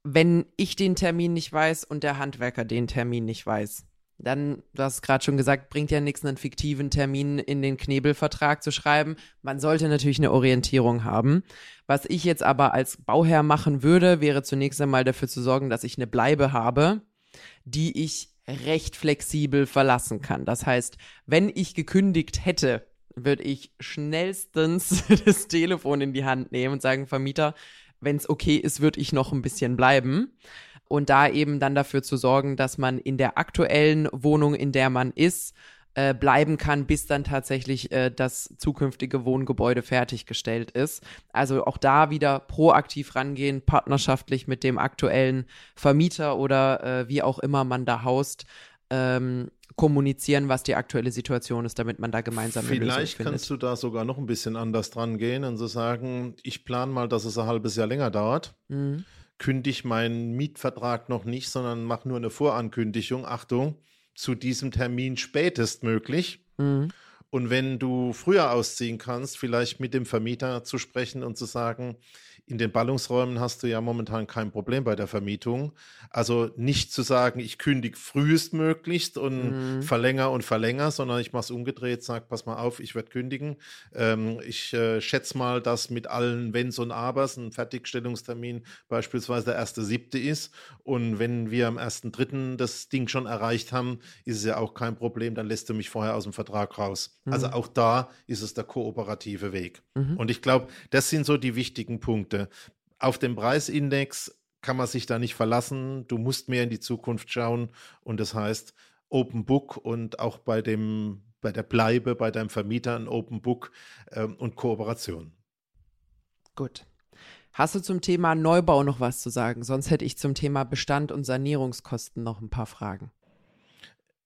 wenn ich den Termin nicht weiß und der Handwerker den Termin nicht weiß. Dann, du hast gerade schon gesagt, bringt ja nichts, einen fiktiven Termin in den Knebelvertrag zu schreiben. Man sollte natürlich eine Orientierung haben. Was ich jetzt aber als Bauherr machen würde, wäre zunächst einmal dafür zu sorgen, dass ich eine Bleibe habe, die ich recht flexibel verlassen kann. Das heißt, wenn ich gekündigt hätte, würde ich schnellstens *laughs* das Telefon in die Hand nehmen und sagen, Vermieter, wenn es okay ist, würde ich noch ein bisschen bleiben. Und da eben dann dafür zu sorgen, dass man in der aktuellen Wohnung, in der man ist, äh, bleiben kann, bis dann tatsächlich äh, das zukünftige Wohngebäude fertiggestellt ist. Also auch da wieder proaktiv rangehen, partnerschaftlich mit dem aktuellen Vermieter oder äh, wie auch immer man da haust, ähm, kommunizieren, was die aktuelle Situation ist, damit man da gemeinsam Vielleicht eine Lösung findet. kannst du da sogar noch ein bisschen anders dran gehen und so sagen, ich plane mal, dass es ein halbes Jahr länger dauert. Mhm. Kündige meinen Mietvertrag noch nicht, sondern mache nur eine Vorankündigung. Achtung, zu diesem Termin spätestmöglich. Mhm. Und wenn du früher ausziehen kannst, vielleicht mit dem Vermieter zu sprechen und zu sagen, in den Ballungsräumen hast du ja momentan kein Problem bei der Vermietung. Also nicht zu sagen, ich kündige frühestmöglichst und mhm. verlängere und verlängere, sondern ich mache es umgedreht, sage, pass mal auf, ich werde kündigen. Ähm, ich äh, schätze mal, dass mit allen Wenns und Abers ein Fertigstellungstermin beispielsweise der erste siebte ist. Und wenn wir am ersten dritten das Ding schon erreicht haben, ist es ja auch kein Problem, dann lässt du mich vorher aus dem Vertrag raus. Also mhm. Also auch da ist es der kooperative Weg. Mhm. Und ich glaube, das sind so die wichtigen Punkte. Auf dem Preisindex kann man sich da nicht verlassen. Du musst mehr in die Zukunft schauen. Und das heißt, Open Book und auch bei dem, bei der Bleibe, bei deinem Vermieter ein Open Book ähm, und Kooperation. Gut. Hast du zum Thema Neubau noch was zu sagen? Sonst hätte ich zum Thema Bestand und Sanierungskosten noch ein paar Fragen.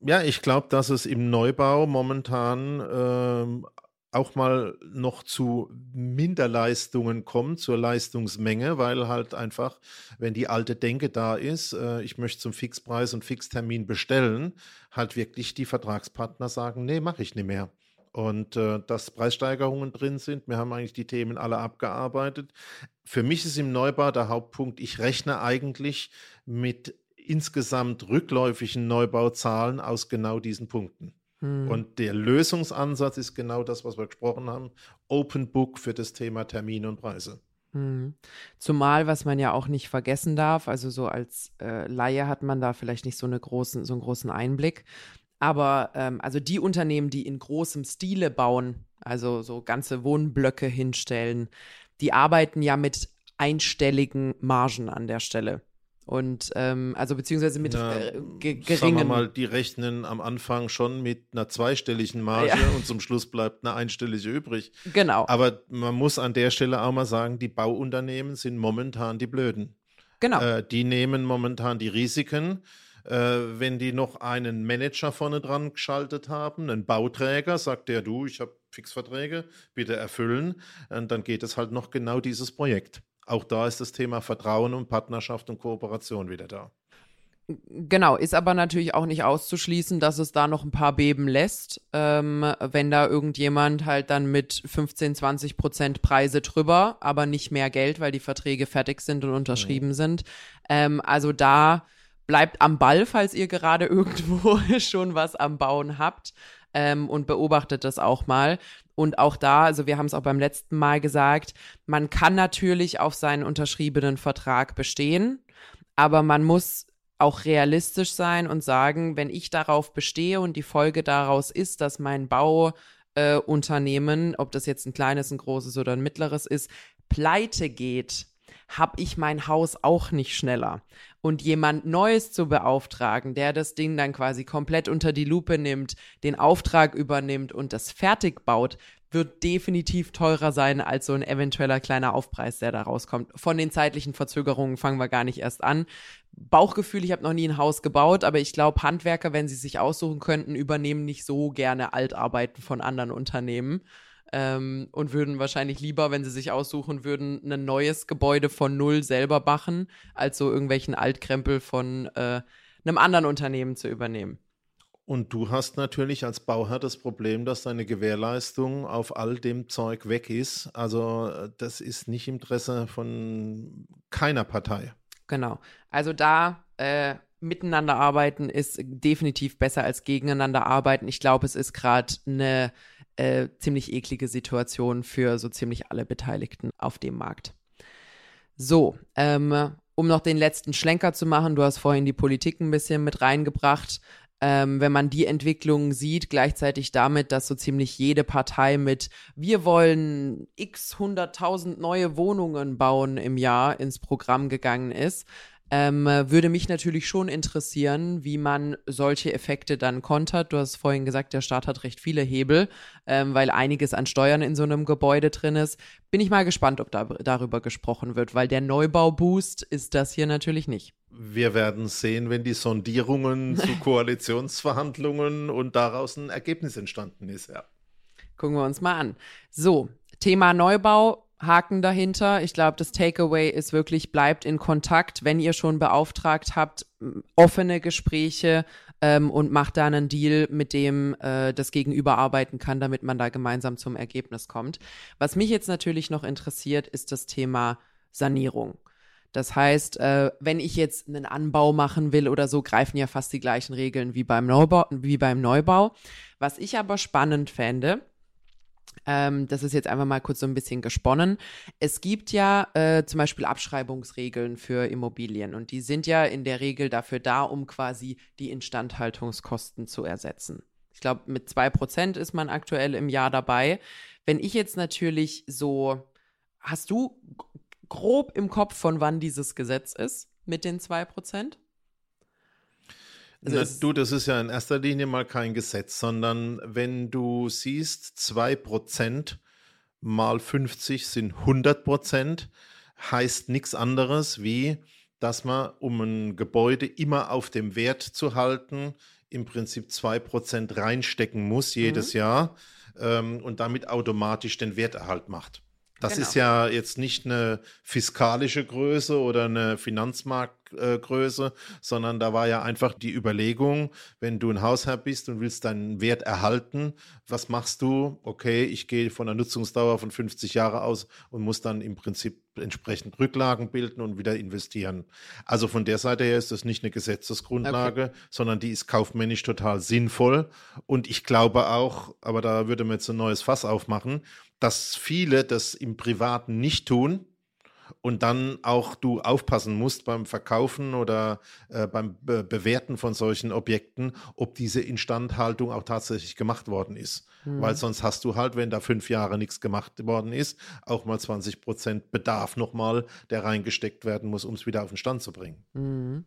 Ja, ich glaube, dass es im Neubau momentan ähm, auch mal noch zu Minderleistungen kommt, zur Leistungsmenge, weil halt einfach, wenn die alte Denke da ist, äh, ich möchte zum Fixpreis und Fixtermin bestellen, halt wirklich die Vertragspartner sagen, nee, mache ich nicht mehr. Und äh, dass Preissteigerungen drin sind, wir haben eigentlich die Themen alle abgearbeitet. Für mich ist im Neubau der Hauptpunkt, ich rechne eigentlich mit insgesamt rückläufigen Neubauzahlen aus genau diesen Punkten. Hm. Und der Lösungsansatz ist genau das, was wir gesprochen haben. Open Book für das Thema Termine und Preise. Hm. Zumal, was man ja auch nicht vergessen darf, also so als äh, Laie hat man da vielleicht nicht so, eine großen, so einen großen Einblick. Aber ähm, also die Unternehmen, die in großem Stile bauen, also so ganze Wohnblöcke hinstellen, die arbeiten ja mit einstelligen Margen an der Stelle. Und ähm, also beziehungsweise mit Na, äh, geringen. Sagen wir mal, die rechnen am Anfang schon mit einer zweistelligen Marge ja. und zum Schluss bleibt eine einstellige übrig. Genau. Aber man muss an der Stelle auch mal sagen, die Bauunternehmen sind momentan die Blöden. Genau. Äh, die nehmen momentan die Risiken. Äh, wenn die noch einen Manager vorne dran geschaltet haben, einen Bauträger, sagt der, du, ich habe Fixverträge, bitte erfüllen, und dann geht es halt noch genau dieses Projekt auch da ist das Thema Vertrauen und Partnerschaft und Kooperation wieder da. Genau, ist aber natürlich auch nicht auszuschließen, dass es da noch ein paar beben lässt, ähm, wenn da irgendjemand halt dann mit 15, 20 Prozent Preise drüber, aber nicht mehr Geld, weil die Verträge fertig sind und unterschrieben mhm. sind. Ähm, also da bleibt am Ball, falls ihr gerade *laughs* irgendwo schon was am Bauen habt ähm, und beobachtet das auch mal. Und auch da, also wir haben es auch beim letzten Mal gesagt, man kann natürlich auf seinen unterschriebenen Vertrag bestehen, aber man muss auch realistisch sein und sagen, wenn ich darauf bestehe und die Folge daraus ist, dass mein Bauunternehmen, äh, ob das jetzt ein kleines, ein großes oder ein mittleres ist, pleite geht, habe ich mein Haus auch nicht schneller. Und jemand Neues zu beauftragen, der das Ding dann quasi komplett unter die Lupe nimmt, den Auftrag übernimmt und das fertig baut, wird definitiv teurer sein als so ein eventueller kleiner Aufpreis, der da rauskommt. Von den zeitlichen Verzögerungen fangen wir gar nicht erst an. Bauchgefühl, ich habe noch nie ein Haus gebaut, aber ich glaube, Handwerker, wenn sie sich aussuchen könnten, übernehmen nicht so gerne Altarbeiten von anderen Unternehmen ähm, und würden wahrscheinlich lieber, wenn sie sich aussuchen würden, ein neues Gebäude von null selber machen, als so irgendwelchen Altkrempel von äh, einem anderen Unternehmen zu übernehmen. Und du hast natürlich als Bauherr das Problem, dass deine Gewährleistung auf all dem Zeug weg ist. Also äh, das ist nicht im Interesse von keiner Partei. Genau. Also da äh, miteinander arbeiten ist definitiv besser als gegeneinander arbeiten. Ich glaube, es ist gerade eine äh, ziemlich eklige Situation für so ziemlich alle Beteiligten auf dem Markt. So, ähm, um noch den letzten Schlenker zu machen, du hast vorhin die Politik ein bisschen mit reingebracht ähm, wenn man die Entwicklung sieht, gleichzeitig damit, dass so ziemlich jede Partei mit wir wollen x hunderttausend neue Wohnungen bauen im Jahr ins Programm gegangen ist, ähm, würde mich natürlich schon interessieren, wie man solche Effekte dann kontert. Du hast vorhin gesagt, der Staat hat recht viele Hebel, ähm, weil einiges an Steuern in so einem Gebäude drin ist. Bin ich mal gespannt, ob da, darüber gesprochen wird, weil der Neubauboost ist das hier natürlich nicht. Wir werden sehen, wenn die Sondierungen *laughs* zu Koalitionsverhandlungen und daraus ein Ergebnis entstanden ist, ja. Gucken wir uns mal an. So, Thema Neubau Haken dahinter. Ich glaube, das Takeaway ist wirklich, bleibt in Kontakt, wenn ihr schon beauftragt habt, offene Gespräche ähm, und macht da einen Deal, mit dem äh, das Gegenüber arbeiten kann, damit man da gemeinsam zum Ergebnis kommt. Was mich jetzt natürlich noch interessiert, ist das Thema Sanierung. Das heißt, äh, wenn ich jetzt einen Anbau machen will oder so, greifen ja fast die gleichen Regeln wie beim Neubau. Wie beim Neubau. Was ich aber spannend fände, ähm, das ist jetzt einfach mal kurz so ein bisschen gesponnen. Es gibt ja äh, zum Beispiel Abschreibungsregeln für Immobilien und die sind ja in der Regel dafür da, um quasi die Instandhaltungskosten zu ersetzen. Ich glaube, mit zwei Prozent ist man aktuell im Jahr dabei. Wenn ich jetzt natürlich so, hast du grob im Kopf, von wann dieses Gesetz ist mit den zwei Prozent? Also Na, du, das ist ja in erster Linie mal kein Gesetz, sondern wenn du siehst, 2% mal 50 sind 100% heißt nichts anderes wie, dass man, um ein Gebäude immer auf dem Wert zu halten, im Prinzip 2% reinstecken muss jedes mhm. Jahr ähm, und damit automatisch den Werterhalt macht. Das genau. ist ja jetzt nicht eine fiskalische Größe oder eine Finanzmarktgröße, äh, sondern da war ja einfach die Überlegung, wenn du ein Hausherr bist und willst deinen Wert erhalten, was machst du? Okay, ich gehe von einer Nutzungsdauer von 50 Jahre aus und muss dann im Prinzip entsprechend Rücklagen bilden und wieder investieren. Also von der Seite her ist das nicht eine Gesetzesgrundlage, okay. sondern die ist kaufmännisch total sinnvoll. Und ich glaube auch, aber da würde man jetzt ein neues Fass aufmachen, dass viele das im Privaten nicht tun und dann auch du aufpassen musst beim Verkaufen oder äh, beim Be Bewerten von solchen Objekten, ob diese Instandhaltung auch tatsächlich gemacht worden ist. Mhm. Weil sonst hast du halt, wenn da fünf Jahre nichts gemacht worden ist, auch mal 20 Prozent Bedarf nochmal, der reingesteckt werden muss, um es wieder auf den Stand zu bringen. Mhm.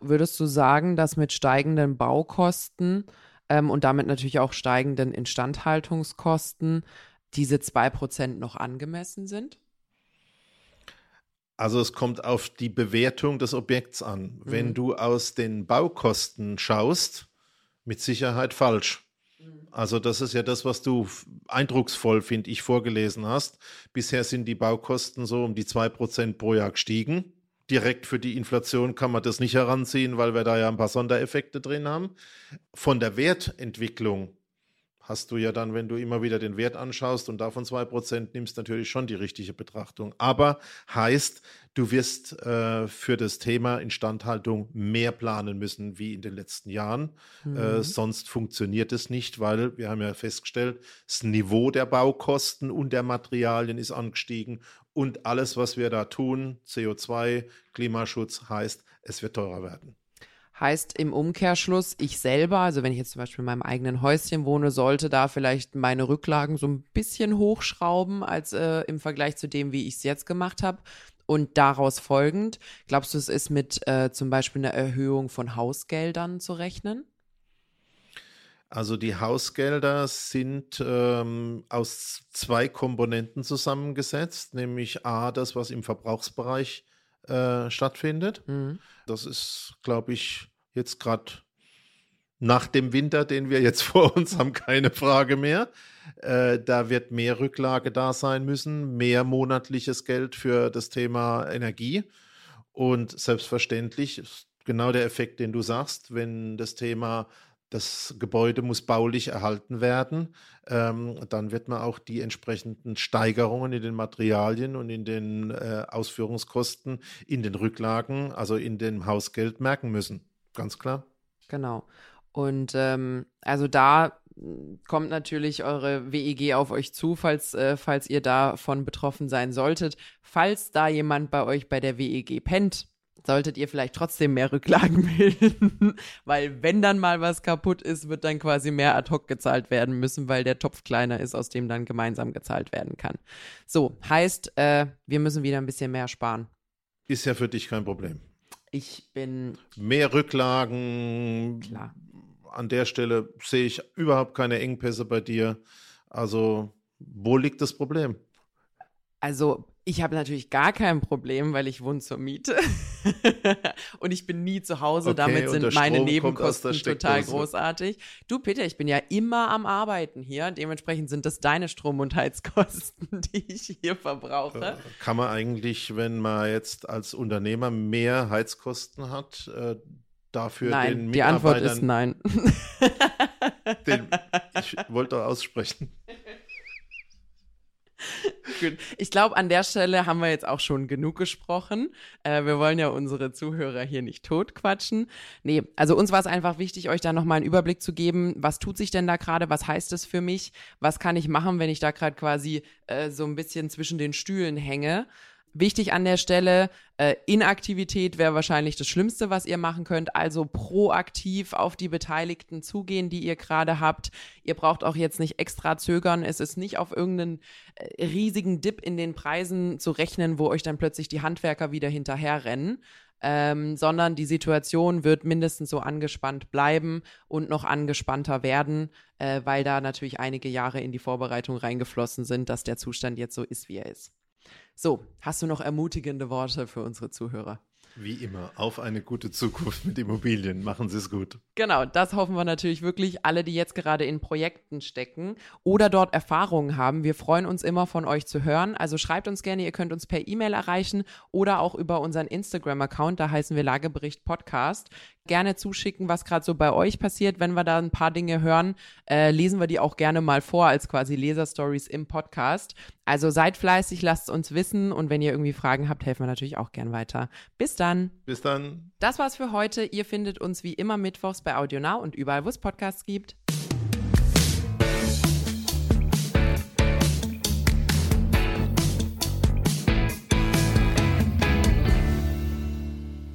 Würdest du sagen, dass mit steigenden Baukosten ähm, und damit natürlich auch steigenden Instandhaltungskosten diese 2% noch angemessen sind? Also es kommt auf die Bewertung des Objekts an. Mhm. Wenn du aus den Baukosten schaust, mit Sicherheit falsch. Mhm. Also das ist ja das, was du eindrucksvoll, finde ich, vorgelesen hast. Bisher sind die Baukosten so um die 2% pro Jahr gestiegen. Direkt für die Inflation kann man das nicht heranziehen, weil wir da ja ein paar Sondereffekte drin haben. Von der Wertentwicklung hast du ja dann, wenn du immer wieder den Wert anschaust und davon 2% nimmst, natürlich schon die richtige Betrachtung. Aber heißt, du wirst äh, für das Thema Instandhaltung mehr planen müssen wie in den letzten Jahren. Äh, mhm. Äh, sonst funktioniert es nicht, weil wir haben ja festgestellt, das Niveau der Baukosten und der Materialien ist angestiegen und alles, was wir da tun, CO2, Klimaschutz, heißt, es wird teurer werden. Heißt im Umkehrschluss, ich selber, also wenn ich jetzt zum Beispiel in meinem eigenen Häuschen wohne, sollte da vielleicht meine Rücklagen so ein bisschen hochschrauben als äh, im Vergleich zu dem, wie ich es jetzt gemacht habe. Und daraus folgend, glaubst du, es ist mit äh, zum Beispiel einer Erhöhung von Hausgeldern zu rechnen? Also die Hausgelder sind ähm, aus zwei Komponenten zusammengesetzt, nämlich A, das, was im Verbrauchsbereich äh, stattfindet. Mhm. Das ist, glaube ich, jetzt gerade nach dem Winter, den wir jetzt *laughs* vor uns haben, keine Frage mehr. Äh, da wird mehr Rücklage da sein müssen, mehr monatliches Geld für das Thema Energie. Und selbstverständlich, genau der Effekt, den du sagst, wenn das Thema das Gebäude muss baulich erhalten werden. Ähm, dann wird man auch die entsprechenden Steigerungen in den Materialien und in den äh, Ausführungskosten, in den Rücklagen, also in dem Hausgeld merken müssen. Ganz klar. Genau. Und ähm, also da kommt natürlich eure WEG auf euch zu, falls, äh, falls ihr davon betroffen sein solltet. Falls da jemand bei euch bei der WEG pennt, solltet ihr vielleicht trotzdem mehr Rücklagen *laughs* bilden, weil wenn dann mal was kaputt ist, wird dann quasi mehr ad hoc gezahlt werden müssen, weil der Topf kleiner ist, aus dem dann gemeinsam gezahlt werden kann. So, heißt, äh, wir müssen wieder ein bisschen mehr sparen. Ist ja für dich kein Problem. Ich bin. Mehr Rücklagen. Klar. An der Stelle sehe ich überhaupt keine Engpässe bei dir. Also, wo liegt das Problem? Also ich habe natürlich gar kein Problem, weil ich wohne zur Miete *laughs* und ich bin nie zu Hause. Okay, Damit sind meine Nebenkosten total großartig. Du, Peter, ich bin ja immer am Arbeiten hier. Dementsprechend sind das deine Strom- und Heizkosten, *laughs* die ich hier verbrauche. Äh, kann man eigentlich, wenn man jetzt als Unternehmer mehr Heizkosten hat, äh, dafür nein, den Mitarbeitern... Die Antwort ist nein. *laughs* Den, ich wollte aussprechen. *laughs* Gut. Ich glaube, an der Stelle haben wir jetzt auch schon genug gesprochen. Äh, wir wollen ja unsere Zuhörer hier nicht totquatschen. Nee, also uns war es einfach wichtig, euch da nochmal einen Überblick zu geben. Was tut sich denn da gerade? Was heißt es für mich? Was kann ich machen, wenn ich da gerade quasi äh, so ein bisschen zwischen den Stühlen hänge? Wichtig an der Stelle, äh, Inaktivität wäre wahrscheinlich das Schlimmste, was ihr machen könnt. Also proaktiv auf die Beteiligten zugehen, die ihr gerade habt. Ihr braucht auch jetzt nicht extra zögern. Es ist nicht auf irgendeinen äh, riesigen Dip in den Preisen zu rechnen, wo euch dann plötzlich die Handwerker wieder hinterherrennen. Ähm, sondern die Situation wird mindestens so angespannt bleiben und noch angespannter werden, äh, weil da natürlich einige Jahre in die Vorbereitung reingeflossen sind, dass der Zustand jetzt so ist, wie er ist. So, hast du noch ermutigende Worte für unsere Zuhörer? Wie immer, auf eine gute Zukunft mit Immobilien. Machen Sie es gut. Genau, das hoffen wir natürlich wirklich. Alle, die jetzt gerade in Projekten stecken oder dort Erfahrungen haben. Wir freuen uns immer von euch zu hören. Also schreibt uns gerne, ihr könnt uns per E-Mail erreichen oder auch über unseren Instagram-Account, da heißen wir Lagebericht Podcast gerne zuschicken, was gerade so bei euch passiert. Wenn wir da ein paar Dinge hören, äh, lesen wir die auch gerne mal vor als quasi Leserstories im Podcast. Also seid fleißig, lasst uns wissen und wenn ihr irgendwie Fragen habt, helfen wir natürlich auch gern weiter. Bis dann. Bis dann. Das war's für heute. Ihr findet uns wie immer mittwochs bei AudioNow und überall, wo es Podcasts gibt.